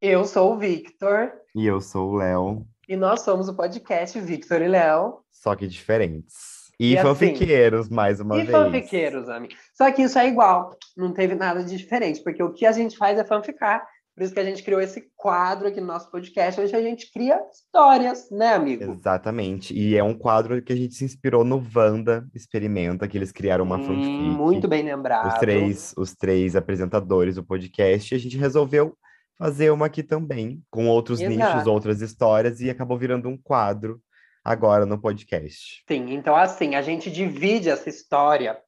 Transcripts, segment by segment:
Eu sou o Victor E eu sou o Léo, e nós somos o podcast Victor e Léo. só que diferentes. E, E assim- fanfiqueiros, mais uma e vez. fanfiqueiros, amigo. Só que isso é igual, não teve nada de diferente, porque o que a gente faz é fanficar. Por isso que a gente criou esse quadro aqui no nosso podcast, onde a gente cria histórias, né, amigo? Exatamente. E é um quadro que a gente se inspirou no Wanda Experimenta, que eles criaram uma Hum, fanfic. muito bem lembrado. Os três, os três apresentadores do podcast. E a gente resolveu fazer uma aqui também, com outros Exato. nichos, outras histórias, e acabou virando um quadro agora no podcast. Sim, então assim, a gente divide essa história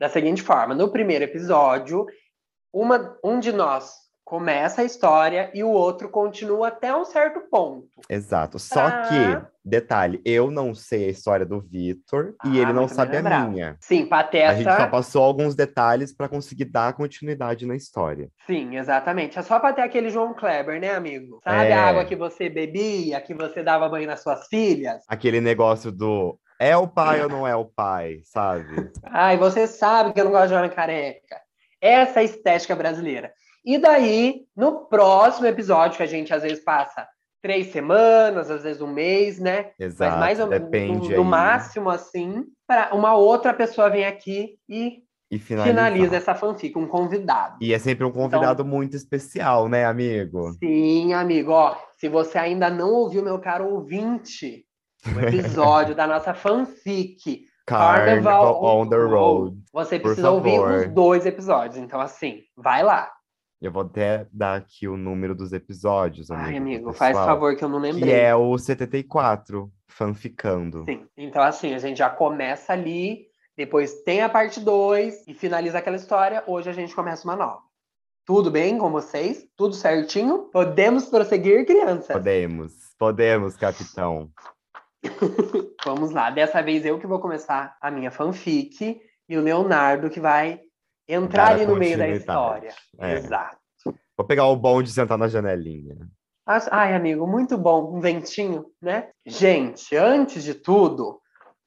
da seguinte forma: no primeiro episódio, uma, um de nós começa a história e o outro continua até um certo ponto. Exato. Só Pra- que, detalhe, eu não sei a história do Vitor Ah, e ele não sabe a lembrado. minha. Sim, A gente só Pateta. passou alguns detalhes para conseguir dar continuidade na história. Sim, exatamente. É só pra ter aquele João Kleber, né, amigo? Sabe É. a água que você bebia, que você dava banho nas suas filhas? Aquele negócio do é o pai ou não é o pai, sabe? Ai, você sabe que eu não gosto de homem careca. Essa é a estética brasileira. E daí, no próximo episódio, que a gente às vezes passa três semanas, às vezes um mês, né? Exato. Mas mais ou menos, no, no máximo, assim, para uma outra pessoa vem aqui e E finaliza. finaliza essa fanfic, um convidado. E é sempre um convidado muito especial, né, amigo? Sim, amigo, ó, se você ainda não ouviu, meu caro ouvinte, o episódio da nossa fanfic, Carnival on the Road. você precisa ouvir os dois episódios. Então, assim, vai lá. Eu vou até dar aqui o número dos episódios, amigo. Ai, amigo, faz pessoal, favor que eu não Que lembrei. é o 74, fanficando. Sim. Então, assim, a gente já começa ali, depois tem a parte 2 e finaliza aquela história. Hoje a gente começa uma nova. Tudo bem com vocês? Tudo certinho? Podemos prosseguir, crianças? Podemos, podemos, capitão. Vamos lá. Dessa vez eu que vou começar a minha fanfic e o Leonardo que vai entrar ali no meio da história. É. Exato. Vou pegar o bom de sentar na janelinha. Ai, amigo, muito bom. Um ventinho, né? Gente, antes de tudo,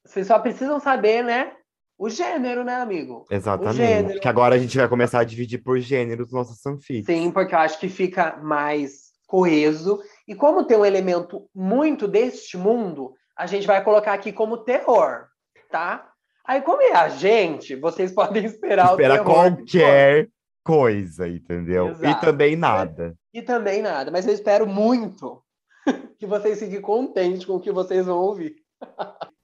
vocês só precisam saber, né? O gênero, né, amigo? Exatamente. gênero. Que agora a gente vai começar a dividir por gêneros nossas fanfics. Sim, porque eu acho que fica mais coeso. E como tem um elemento muito deste mundo, a gente vai colocar aqui como terror, tá? Aí, como é a gente, vocês podem esperar Espera o terror. qualquer coisa, entendeu? E Exato. também nada. E também nada, mas eu espero muito que vocês fiquem contentes com o que vocês vão ouvir.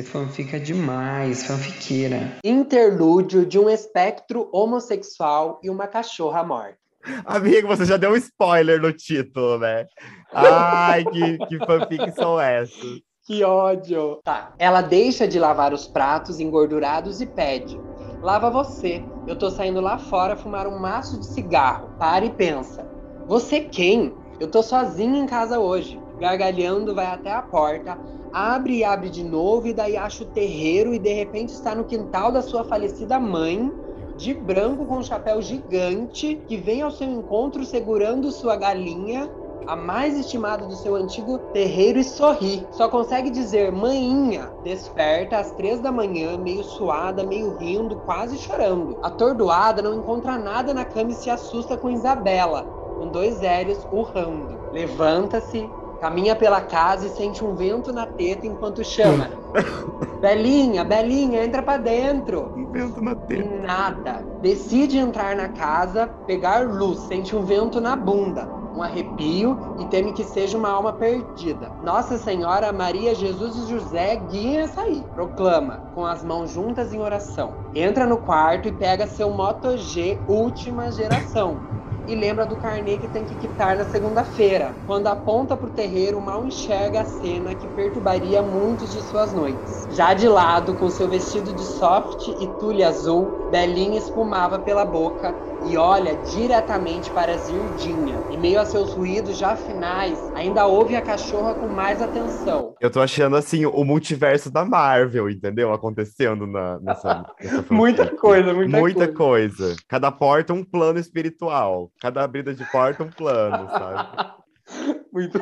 Você fanfica demais, fanfiqueira. Interlúdio de um espectro homossexual e uma cachorra morta. Amigo, você já deu um spoiler no título, né? Ai, que, que fanfics são essas? Que ódio! Tá. Ela deixa de lavar os pratos engordurados e pede: Lava você. Eu tô saindo lá fora fumar um maço de cigarro. Para e pensa: Você quem? Eu tô sozinha em casa hoje. Gargalhando, vai até a porta, abre e abre de novo, e daí acha o terreiro e de repente está no quintal da sua falecida mãe, de branco com um chapéu gigante, que vem ao seu encontro segurando sua galinha a mais estimada do seu antigo terreiro e sorri. Só consegue dizer maninha. Desperta às três da manhã, meio suada, meio rindo, quase chorando. Atordoada, não encontra nada na cama e se assusta com Isabela, com dois L's urrando. Levanta-se, caminha pela casa e sente um vento na teta enquanto chama. Belinha, Belinha, entra pra dentro. Um vento na E teta. nada. Decide entrar na casa, pegar luz, sente um vento na bunda, um arrepio e teme que seja uma alma perdida. Nossa Senhora, Maria, Jesus e José guiem essa aí. Proclama, com as mãos juntas em oração. Entra no quarto e pega seu Moto G última geração. E lembra do carnê que tem que quitar na segunda-feira. Quando aponta pro terreiro, mal enxerga a cena que perturbaria muitos de suas noites. Já de lado, com seu vestido de soft e tule azul, Belinha espumava pela boca e olha diretamente para Zirdinha. Em meio a seus ruídos já finais, ainda ouve a cachorra com mais atenção. Eu tô achando assim o multiverso da Marvel, entendeu? Acontecendo na, nessa, nessa. Muita coisa, muita, Muita coisa. coisa. Cada porta um plano espiritual. Cada abrida de porta um plano, sabe? Muito.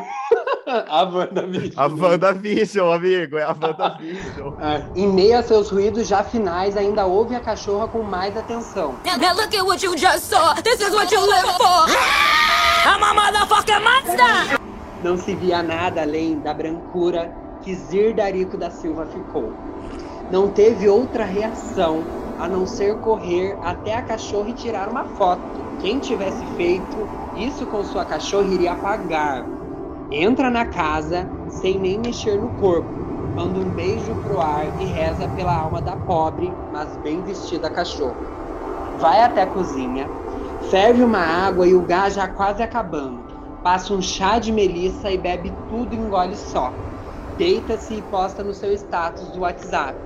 A WandaVision. A WandaVision, amigo, é a WandaVision. É. Em meio a seus ruídos já finais, ainda ouve a cachorra com mais atenção. Now look at what you just saw. This is what you live for. I'm a motherfucking monster. Não se via nada além da brancura que Zirdarico da Silva ficou. Não teve outra reação a não ser correr até a cachorra e tirar uma foto. Quem tivesse feito isso com sua cachorra iria pagar. Entra na casa sem nem mexer no corpo, manda um beijo pro ar e reza pela alma da pobre, mas bem vestida cachorra. Vai até a cozinha, ferve uma água e o gás já quase acabando. Passa um chá de melissa e bebe tudo em gole só. Deita-se e posta no seu status do WhatsApp.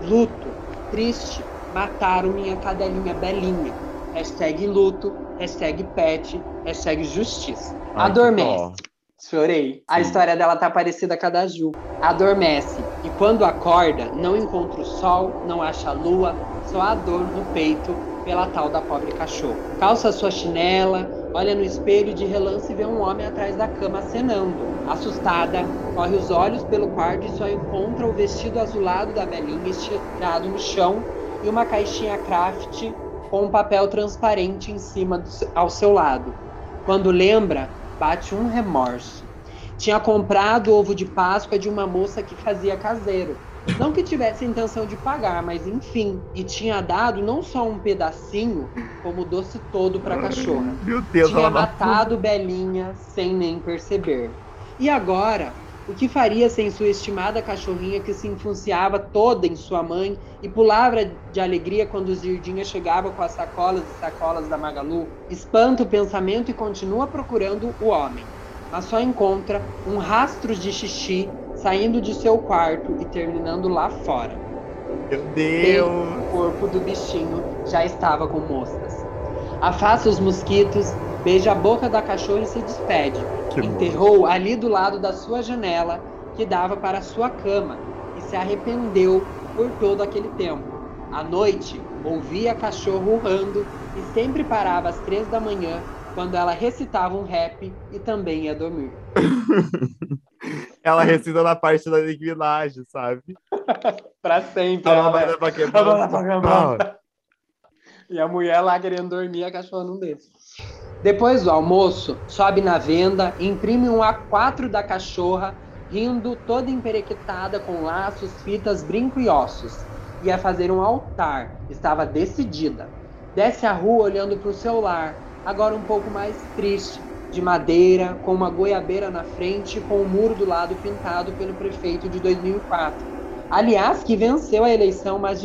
Luto, triste, mataram minha cadelinha belinha. Hashtag luto, hashtag pet, hashtag justiça. Ai, Adormece. Chorei. A história dela tá parecida com a da Ju. Adormece. E quando acorda, não encontra o sol, não acha a lua, só a dor no peito pela tal da pobre cachorro. Calça sua chinela, olha no espelho de relance e vê um homem atrás da cama acenando. Assustada, corre os olhos pelo quarto e só encontra o vestido azulado da velhinha estirado no chão e uma caixinha craft com um papel transparente em cima do ao seu lado. Quando lembra, bate um remorso. Tinha comprado ovo de Páscoa de uma moça que fazia caseiro. Não que tivesse intenção de pagar, mas enfim. E tinha dado não só um pedacinho, como o doce todo para a cachorra. Meu Deus, Tinha matado Belinha sem nem perceber. E agora, o que faria sem sua estimada cachorrinha que se enfunciava toda em sua mãe e pulava de alegria quando Zirdinha chegava com as sacolas e sacolas da Magalu? Espanta o pensamento e continua procurando o homem, mas só encontra um rastro de xixi saindo de seu quarto e terminando lá fora. Meu Deus. O corpo do bichinho já estava com moscas. Afasta os mosquitos, beija a boca da cachorra e se despede. Enterrou ali do lado da sua janela, que dava para a sua cama, e se arrependeu por todo aquele tempo. À noite, ouvia cachorro urrando e sempre parava às três da manhã, quando ela recitava um rap e também ia dormir. Ela recita na parte da Nicki Minaj, sabe? Pra sempre. Ela vai dar pra quebrar. E a mulher lá querendo dormir, a cachorra não deixa. Depois do almoço, sobe na venda, imprime um A4 da cachorra, rindo toda emperequetada com laços, fitas, brinco e ossos. Ia fazer um altar, estava decidida. Desce a rua olhando para o celular, agora um pouco mais triste, de madeira, com uma goiabeira na frente e com o muro do lado pintado pelo prefeito de 2004. Aliás, que venceu a eleição, mas,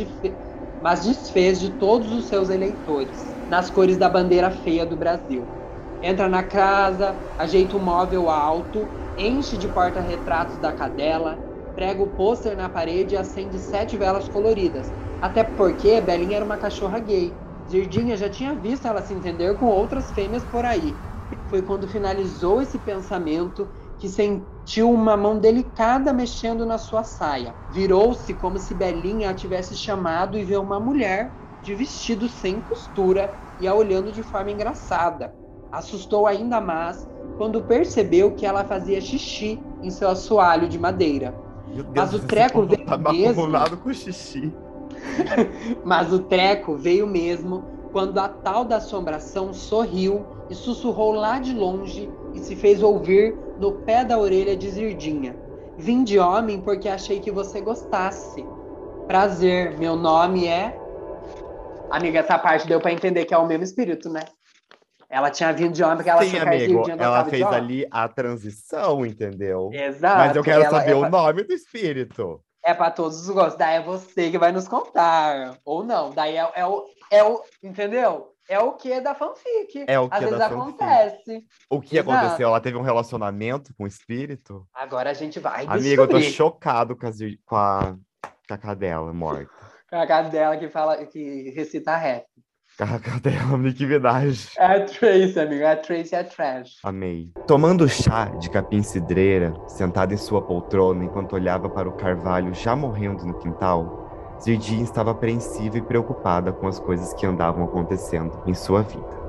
mas desfez de todos os seus eleitores, nas cores da bandeira feia do Brasil. Entra na casa, ajeita o móvel alto, enche de porta-retratos da cadela, prega o pôster na parede e acende sete velas coloridas. Até porque Belinha era uma cachorra gay. Zirdinha já tinha visto ela se entender com outras fêmeas por aí. Foi quando finalizou esse pensamento que sentiu uma mão delicada mexendo na sua saia. Virou-se como se Belinha a tivesse chamado e viu uma mulher de vestido sem costura e a olhando de forma engraçada. Assustou ainda mais quando percebeu que ela fazia xixi em seu assoalho de madeira. Meu Deus, Mas o treco veio tá mesmo. com xixi. Mas o treco veio mesmo quando a tal da assombração sorriu e sussurrou lá de longe e se fez ouvir no pé da orelha de Zirdinha. Vim de homem porque achei que você gostasse. Prazer, meu nome é. Amiga, essa parte deu pra entender que é o mesmo espírito, né? Ela tinha vindo de homem porque ela Sim, achou que a amigo, ela fez ali a transição, entendeu? Exato. Mas eu quero ela- saber é o pra- nome do espírito. É pra todos os gostos. Daí é você que vai nos contar. Ou não. Daí é, é o. É o entendeu? É o que da fanfic. É o que Às vezes da fanfic. acontece. O que Exato. aconteceu? Ela teve um relacionamento com o espírito? Agora a gente vai Amigo, eu tô chocado com a, com a, com a cadela morta. Com a cadela que fala, que recita rap. Com a cadela, Nick Minaj. É a Tracy, amigo. A Tracy é trash. Amei. Tomando chá de capim cidreira, sentada em sua poltrona enquanto olhava para o carvalho já morrendo no quintal, Zirdinha estava apreensiva e preocupada com as coisas que andavam acontecendo em sua vida.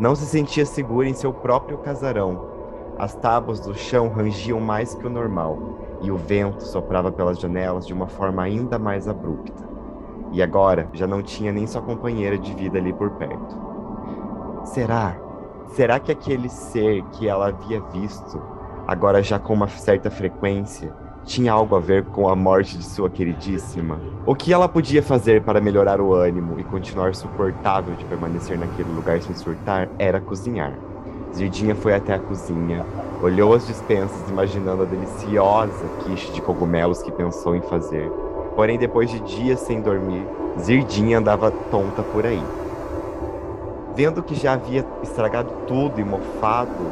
Não se sentia segura em seu próprio casarão, As tábuas do chão rangiam mais que o normal, e o vento soprava pelas janelas de uma forma ainda mais abrupta. E agora já não tinha nem sua companheira de vida ali por perto. Será? Será que aquele ser que ela havia visto, agora já com uma certa frequência, tinha algo a ver com a morte de sua queridíssima? O que ela podia fazer para melhorar o ânimo e continuar suportável de permanecer naquele lugar sem surtar era cozinhar. Zirdinha foi até a cozinha, olhou as dispensas imaginando a deliciosa quiche de cogumelos que pensou em fazer. Porém, depois de dias sem dormir, Zirdinha andava tonta por aí. Vendo que já havia estragado tudo e mofado,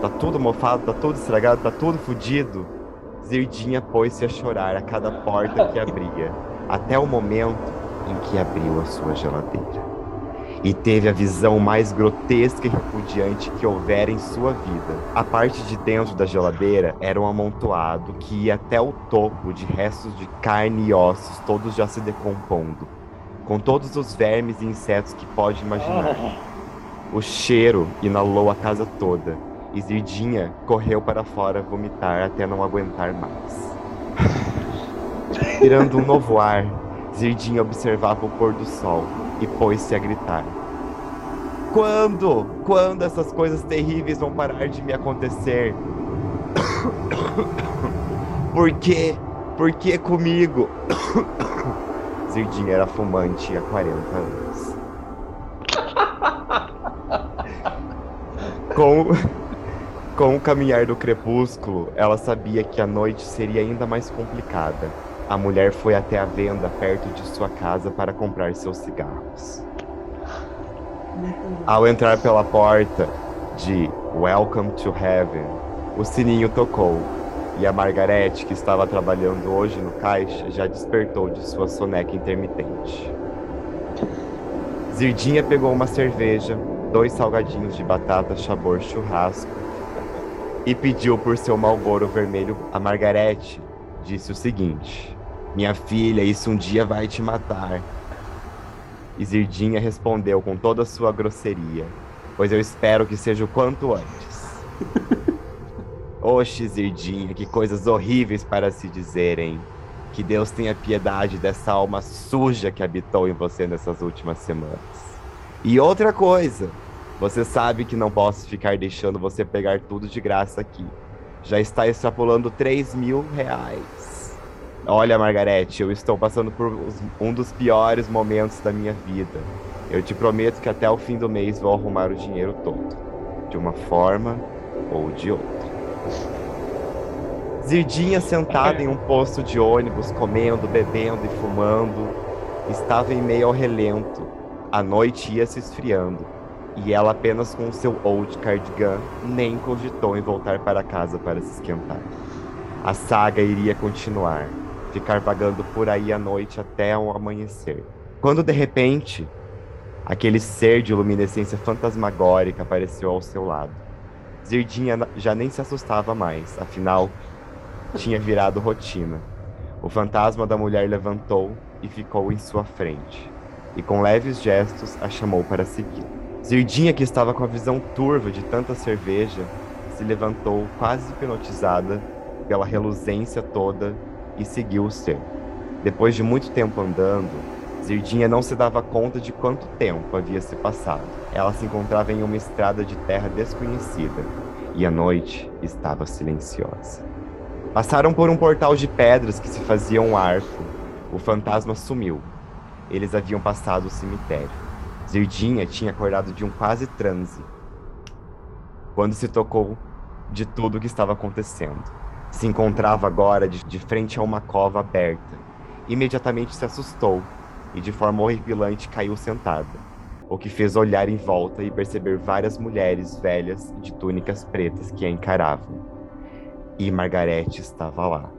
tá tudo mofado, tá tudo estragado, tá tudo fudido, Zirdinha pôs-se a chorar a cada porta que abria, até o momento em que abriu a sua geladeira. E teve a visão mais grotesca e repudiante que houvera em sua vida. A parte de dentro da geladeira era um amontoado que ia até o topo de restos de carne e ossos, todos já se decompondo, com todos os vermes e insetos que pode imaginar. O cheiro inalou a casa toda e Zirdinha correu para fora vomitar até não aguentar mais. Tirando um novo ar, Zirdinha observava o pôr do sol e pôs-se a gritar. Quando? Quando essas coisas terríveis vão parar de me acontecer? Por quê? Por que comigo? Zirdinha era fumante há 40 anos. Com, com o caminhar do crepúsculo, ela sabia que a noite seria ainda mais complicada. A mulher foi até a venda perto de sua casa para comprar seus cigarros. Ao entrar pela porta de Welcome to Heaven, o sininho tocou e a Margarete, que estava trabalhando hoje no caixa, já despertou de sua soneca intermitente. Zirdinha pegou uma cerveja, dois salgadinhos de batata sabor churrasco e pediu por seu malboro vermelho. A Margarete disse o seguinte: Minha filha, isso um dia vai te matar. E Zirdinha respondeu com toda a sua grosseria: Pois eu espero que seja o quanto antes. Oxe, Zirdinha, que coisas horríveis para se dizerem. Que Deus tenha piedade dessa alma suja que habitou em você nessas últimas semanas. E outra coisa, você sabe que não posso ficar deixando você pegar tudo de graça aqui. Já está extrapolando 3 mil reais. Olha, Margarete, eu estou passando por um dos piores momentos da minha vida. Eu te prometo que até o fim do mês vou arrumar o dinheiro todo. De uma forma ou de outra. Zirdinha sentada em um posto de ônibus, comendo, bebendo e fumando, estava em meio ao relento. A noite ia se esfriando e ela apenas com seu old cardigan nem cogitou em voltar para casa para se esquentar. A saga iria continuar, ficar vagando por aí à noite até o amanhecer. Quando de repente, aquele ser de luminescência fantasmagórica apareceu ao seu lado. Zirdinha já nem se assustava mais, afinal, tinha virado rotina. O fantasma da mulher levantou e ficou em sua frente, e com leves gestos a chamou para seguir. Zirdinha, que estava com a visão turva de tanta cerveja, se levantou quase hipnotizada pela reluzência toda e seguiu o ser. Depois de muito tempo andando, Zirdinha não se dava conta de quanto tempo havia se passado. Ela se encontrava em uma estrada de terra desconhecida e a noite estava silenciosa. Passaram por um portal de pedras que se fazia um arco. O fantasma sumiu. Eles haviam passado o cemitério. Zirdinha tinha acordado de um quase transe quando se tocou de tudo o que estava acontecendo. Se encontrava agora de, de frente a uma cova aberta. Imediatamente se assustou e, de forma horripilante, caiu sentada, o que fez olhar em volta e perceber várias mulheres velhas de túnicas pretas que a encaravam. E Margarete estava lá.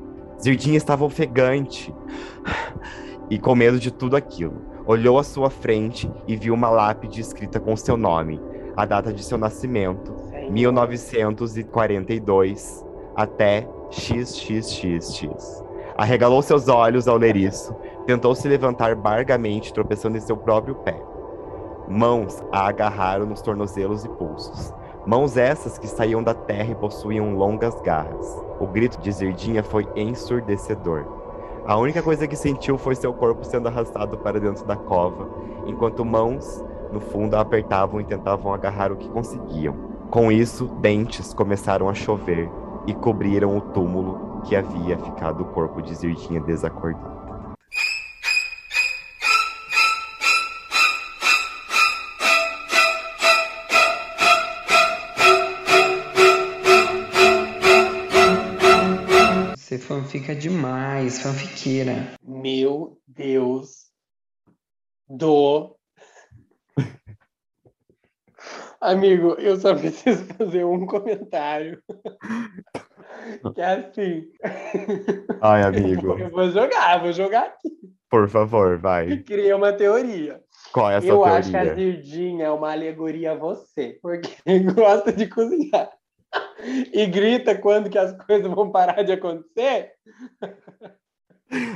Zirdinha estava ofegante e com medo de tudo aquilo. Olhou à sua frente e viu uma lápide escrita com seu nome, a data de seu nascimento, 1942, até XXXX. Arregalou seus olhos ao ler isso, tentou se levantar bargamente, tropeçando em seu próprio pé. Mãos a agarraram nos tornozelos e pulsos. Mãos essas que saíam da terra e possuíam longas garras. O grito de Zirdinha foi ensurdecedor. A única coisa que sentiu foi seu corpo sendo arrastado para dentro da cova, enquanto mãos no fundo a apertavam e tentavam agarrar o que conseguiam. Com isso, dentes começaram a chover e cobriram o túmulo que havia ficado o corpo de Zirdinha desacordado. Você fanfica demais, fanfiqueira. Meu Deus do. Amigo, eu só preciso fazer um comentário. Que é assim. Ai, amigo, Eu vou jogar, vou jogar aqui. por favor, vai. Criei uma teoria. Qual é a sua eu teoria? acho que a Zirdinha é uma alegoria a você, porque gosta de cozinhar. E grita quando que as coisas vão parar de acontecer.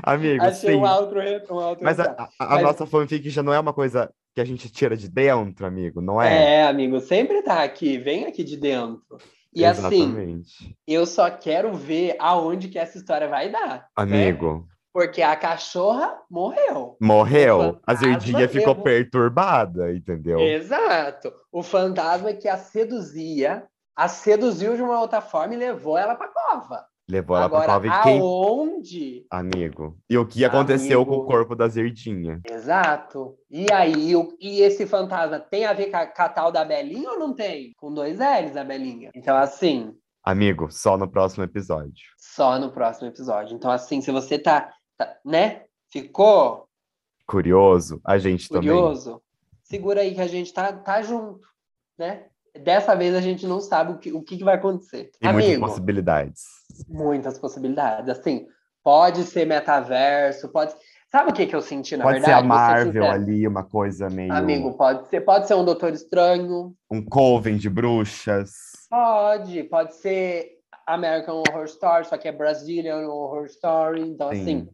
Amigo, Achei sim. um outro, um outro Mas a, a- a Mas- nossa fanfic já não é uma coisa que a gente tira de dentro, amigo, não é? É, amigo, sempre tá aqui, vem aqui de dentro. E assim, Exatamente. eu só quero ver aonde que essa história vai dar. né? Amigo, Porque a cachorra morreu. morreu, a Zirdinha ficou levou- perturbada, entendeu? Exato. O fantasma que a seduzia, a seduziu de uma outra forma e levou ela pra cova. Levou ela Agora, pra cova e quem... aonde? Amigo. E o que aconteceu com o Amigo. corpo da Zirdinha? Exato. E aí, o- e esse fantasma tem a ver com a, com a tal da Belinha ou não tem? Com dois L's, a Belinha. Então, assim, Amigo, só no próximo episódio. só no próximo episódio. Então, assim, se você tá, tá, né? Ficou Curioso, a gente curioso, segura aí que a gente tá, tá junto, né? Dessa vez a gente não sabe o que, o que vai acontecer. E muitas Amigo, possibilidades. muitas possibilidades. Assim, pode ser metaverso, pode. Sabe o que, que eu senti, na Pode verdade? ser a Marvel ali, uma coisa meio. Amigo, pode ser, pode ser um Doutor Estranho, Um coven de bruxas. pode, pode ser American Horror Story, só que é Brazilian Horror Story, então Sim. assim,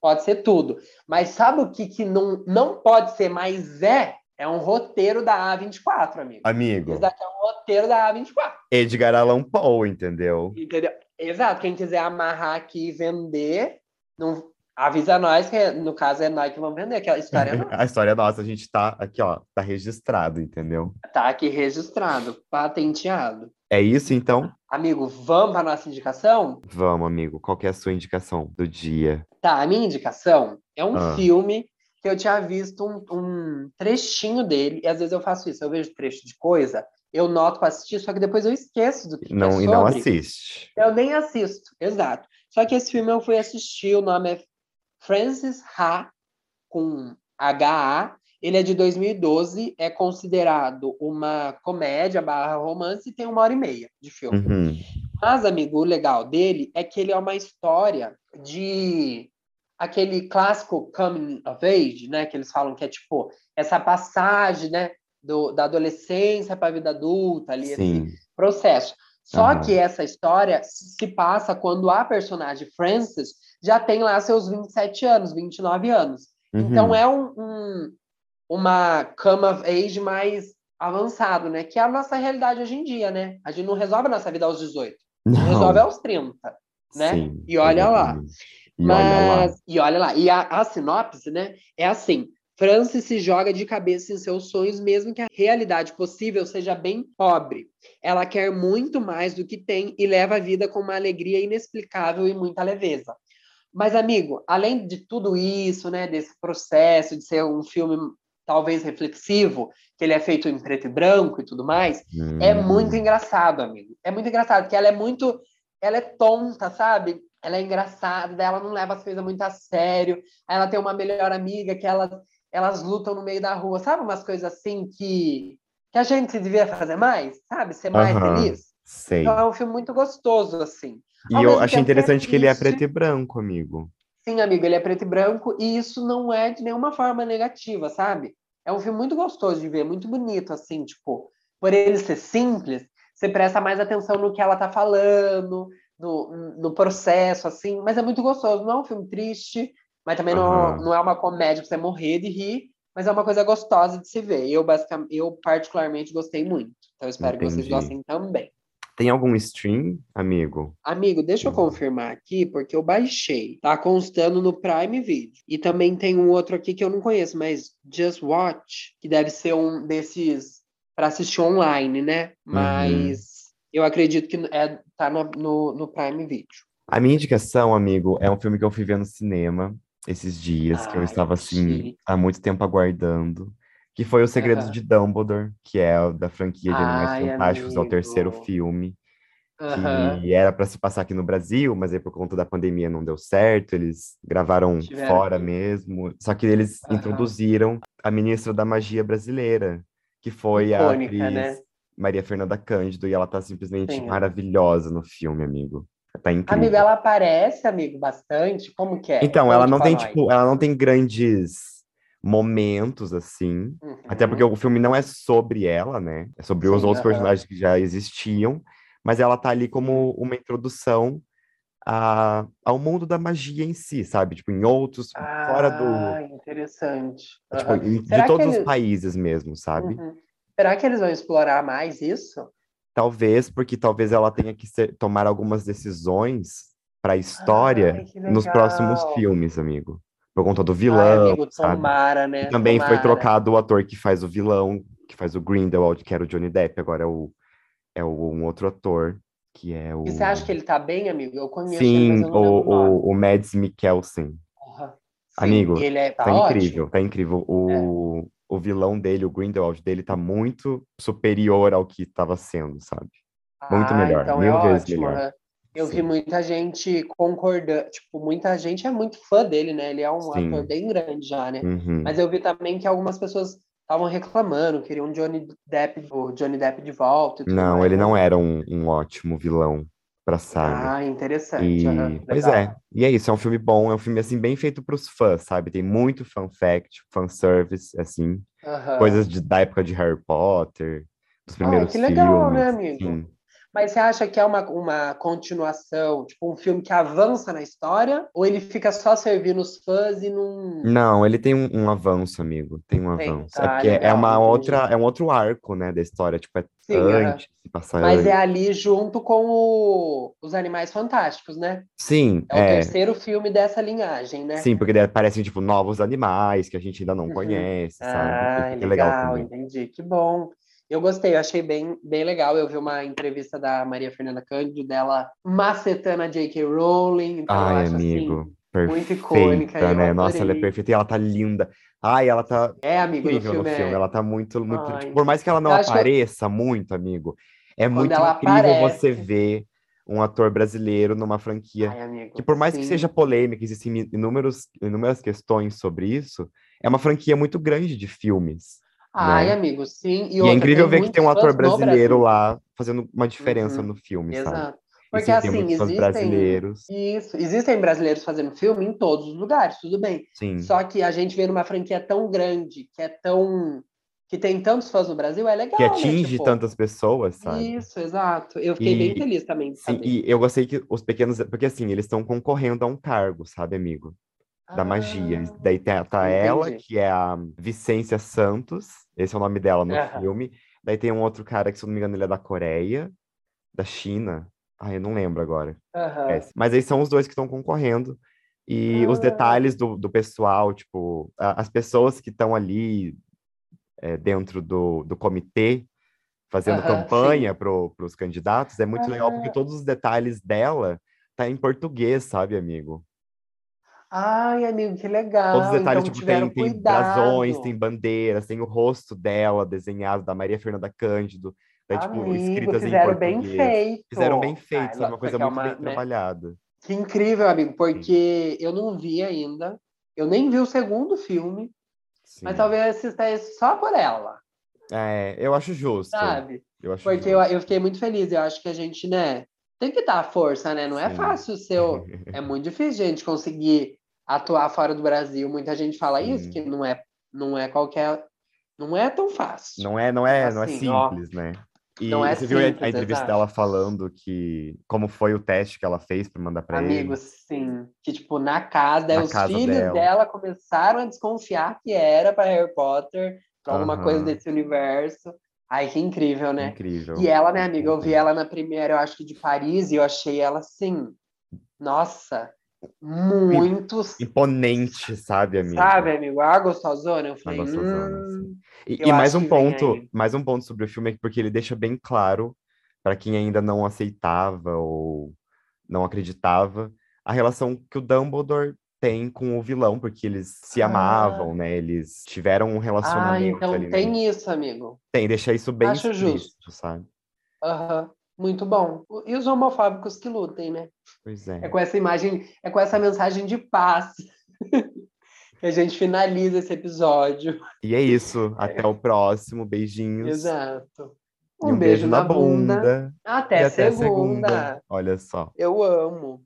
pode ser tudo. Mas sabe o que, que não, não pode ser, mas é? É um roteiro da A24, amigo. Amigo, Esse daqui é um roteiro da A24, Edgar Allan Poe, entendeu? entendeu? Exato, quem quiser amarrar aqui e vender, não, avisa nós, que no caso é nós que vamos vender, aquela história não A história é nossa, a gente tá aqui, ó, tá registrado, entendeu? tá aqui registrado, patenteado. É isso então? Amigo, vamos para nossa indicação? Vamos, amigo. Qual que é a sua indicação do dia? Tá, a minha indicação é um Ah. filme que eu tinha visto um, um trechinho dele, e às vezes eu faço isso, eu vejo trecho de coisa, eu noto para assistir, só que depois eu esqueço do que, que é Não, e não sobre. assiste. Eu nem assisto, exato. Só que esse filme eu fui assistir, o nome é Francis Ha, com H-A. Ele é de 2012, é considerado uma comédia barra romance e tem uma hora e meia de filme. Uhum. Mas, amigo, o legal dele é que ele é uma história de aquele clássico coming of age, né? Que eles falam que é tipo essa passagem, né? Do, da adolescência para a vida adulta, ali, esse Sim. processo. Só Aham. que essa história se passa quando a personagem Frances já tem lá seus 27 anos, 29 anos. Então Uhum. é um, um- uma come of age mais avançado, né? Que é a nossa realidade hoje em dia, né? A gente não resolve a nossa vida aos 18, Não. resolve aos 30, né? Sim, E olha lá. E olha e olha lá, e a, a sinopse, né? É assim: Francis se joga de cabeça em seus sonhos, mesmo que a realidade possível seja bem pobre. Ela quer muito mais do que tem e leva a vida com uma alegria inexplicável e muita leveza. Mas, amigo, além de tudo isso, né, desse processo de ser um filme talvez reflexivo, que ele é feito em preto e branco e tudo mais, é Hum. muito engraçado, amigo. É muito engraçado, porque ela é muito. Ela é tonta, sabe? Ela é engraçada, ela não leva as coisas muito a sério. Ela tem uma melhor amiga que elas, elas lutam no meio da rua, sabe? Umas coisas assim que, que a gente devia fazer mais, sabe? Ser mais Aham. feliz. Sei. Então é um filme muito gostoso, assim. E ao eu achei tempo que é interessante que ele é preto e branco, amigo. Sim, amigo, ele é preto e branco e isso não é de nenhuma forma negativa, sabe? É um filme muito gostoso de ver, muito bonito, assim, tipo, por ele ser simples, você presta mais atenção no que ela tá falando, no, no processo, assim, mas é muito gostoso. Não é um filme triste, mas também não, Aham. não é uma comédia pra você morrer de rir, Mas é uma coisa gostosa de se ver. Eu, basicamente, eu particularmente gostei muito. Então eu espero que vocês Entendi. gostem também. Tem algum stream, amigo? Amigo, deixa eu confirmar aqui, porque eu baixei. Tá constando no Prime Video. E também tem um outro aqui que eu não conheço, mas Just Watch, que deve ser um desses para assistir online, né? Mas eu acredito que é, tá no, no, no Prime Video. A minha indicação, amigo, é um filme que eu fui ver no cinema esses dias, que eu Ai, estava assim chique. há muito tempo aguardando, que foi O Segredo de Dumbledore, que é o da franquia de Animais Ai, Fantásticos, é o terceiro amigo. filme, Aham. que era para se passar aqui no Brasil, mas aí por conta da pandemia não deu certo, eles gravaram Tiveram fora mesmo, só que eles Aham. introduziram a ministra da magia brasileira, que foi a Icônica, atriz né? Maria Fernanda Cândido, e ela tá simplesmente Sim. maravilhosa no filme, amigo. Tá incrível. Amigo, ela aparece, amigo, bastante? Como que é? Então, ela não tem, tipo, ela não tem grandes momentos, assim. Uhum. Até porque o filme não é sobre ela, né? É sobre os Sim, outros aham. personagens que já existiam. Mas ela tá ali como uma introdução a, ao mundo da magia em si, sabe? Tipo, em outros, fora Ah, do... interessante. Tipo, de Será todos os eles- países mesmo, sabe? Uhum. Será que eles vão explorar mais isso? Talvez, porque talvez ela tenha que ser- tomar algumas decisões para a história Ai, nos próximos filmes, amigo. Por conta do Ai, vilão, amigo, sabe? tomara, né? Também foi Tomara. trocado o ator que faz o vilão, que faz o Grindelwald, que era o Johnny Depp, agora é o é o, um outro ator, que é o E você acha que ele tá bem, amigo? Eu conheço ele, Sim, mas não lembro o o, o, Mads Mikkelsen. Sim, Amigo, ele é, tá, Tá. É. incrível, tá incrível. O, o vilão dele, o Grindelwald dele, tá muito superior ao que estava sendo, sabe? Muito Ah, melhor, então mil é vezes ótimo, melhor. aham. Eu vi Sim. muita gente concordando, tipo, muita gente é muito fã dele, né? Ele é um Sim. ator bem grande já, né? Uhum. Mas eu vi também que algumas pessoas estavam reclamando, queriam Johnny Depp, o Johnny Depp de volta tudo Não, mais, ele né? não era um, um ótimo vilão pra saga. Ah, interessante. E, aham, pois é, e é isso, é um filme bom, é um filme, assim, bem feito pros fãs, sabe? Tem muito fan fact, fan service, assim, Aham. coisas de, da época de Harry Potter, dos primeiros que legal, né, filmes, amigo? sim. Mas você acha que é uma, uma continuação, tipo um filme que avança na história? Ou ele fica só servindo os fãs e não. Não, ele tem um, um avanço, amigo, tem um Tem, avanço. tá, é porque é legal, uma entendi. outra, é um outro arco, né, da história, tipo, é Sim, antes, se passa Mas antes. é ali junto com o- os Animais Fantásticos, né? Sim, É o é, terceiro filme dessa linhagem, né? sim, porque aparecem, tipo, novos animais que a gente ainda não Uhum. conhece, sabe? Ah, é legal legal, entendi. Que bom. Eu gostei, eu achei bem, bem legal. Eu vi uma entrevista da Maria Fernanda Cândido, dela macetando a J.K. Rowling. Então Ai, acho amigo, assim. perfeita, icônica, eu né? Nossa, ela é perfeita e ela tá linda. Ai, ela tá É, amigo, no incrível no filme. filme, é- ela tá muito, muito, Ai, tipo, por mais que ela não eu acho que apareça muito, amigo, é muito ela incrível aparece- você ver um ator brasileiro numa franquia Ai, amigo, que por mais que sim. seja polêmica, existem inúmeros, inúmeras questões sobre isso, é uma franquia muito grande de filmes. Ai, né? amigo, sim. E, é outra, incrível ver que tem um ator brasileiro Brasil. lá fazendo uma diferença Uhum, no filme, sabe? Exato. E Porque assim, fãs existem. brasileiros. Isso, existem brasileiros fazendo filme em todos os lugares, tudo bem. Sim. Só que a gente vê numa franquia tão grande, que é tão. que tem tantos fãs no Brasil, é legal, Que né? atinge Tipo, tantas pessoas, sabe? Isso, exato. Eu fiquei bem E- feliz também Sim, e eu gostei que os pequenos. Porque assim, eles estão concorrendo a um cargo, sabe, amigo? Da magia. Ah, Daí tá, tá ela, que é a Vicência Santos, esse é o nome dela no Aham. filme. Daí tem um outro cara que, se eu não me engano, ele é da Coreia, da China. Ai, eu não lembro agora. aham. É, Mas aí são os dois que estão concorrendo. E os Ah. detalhes do, do pessoal, tipo, a- as pessoas que estão ali é, dentro do, do comitê fazendo campanha para os candidatos, é muito legal porque Ah. todos os detalhes dela tá em português, sabe, amigo? Ai, amigo, que legal. Todos os detalhes, então tipo, tem, tem brasões, tem bandeiras, tem o rosto dela desenhado, da Maria Fernanda Cândido, daí, tipo, Amigo, escritas em fizeram bem português. feito. Fizeram bem feito, Ai, sabe? Uma coisa é muito uma, bem né? trabalhada. Que incrível, amigo, porque eu não vi ainda. Eu nem vi o segundo filme, mas Sim. talvez eu assista esse só por ela, É, eu acho justo. sabe? Eu acho Porque eu, justo. eu fiquei muito feliz. Eu acho que a gente, né, tem que dar força, né? Não é Sim. fácil o- É muito difícil a gente conseguir atuar fora do Brasil. Muita gente fala isso, Sim. que não é, não é qualquer. Não é tão fácil. Não é, não é, não é Assim, ó, simples, né? E não é você viu a- a, entrevista exato. dela falando que como foi o teste que ela fez para mandar para ele? Amigo, sim. Que, tipo, na casa, Na os casa filhos dela. dela. começaram a desconfiar que era para Harry Potter, pra alguma Aham. coisa desse universo. Ai, que incrível, né? Incrível. E ela, né, amiga, eu vi ela na primeira, eu acho que de Paris, e eu achei ela assim, nossa, muito, Imponente, sabe, amigo? sabe, amigo? A gostosona, eu falei, gostosona, hum, E, Eu e mais um ponto, mais um ponto sobre o filme é que porque ele deixa bem claro para quem ainda não aceitava ou não acreditava a relação que o Dumbledore tem com o vilão, porque eles se Ah. amavam, né? Eles tiveram um ah, relacionamento então ali. no tem isso, amigo. Tem, deixa isso bem Acho justo. explícito, sabe? Aham, muito bom. E os homofóbicos que lutem, né? Pois É é. com essa imagem, é com essa mensagem de paz que a gente finaliza esse episódio. E é isso. Até o próximo. Beijinhos. Exato. E Um, beijo, na bunda. Até, e até segunda. Olha só. Eu amo.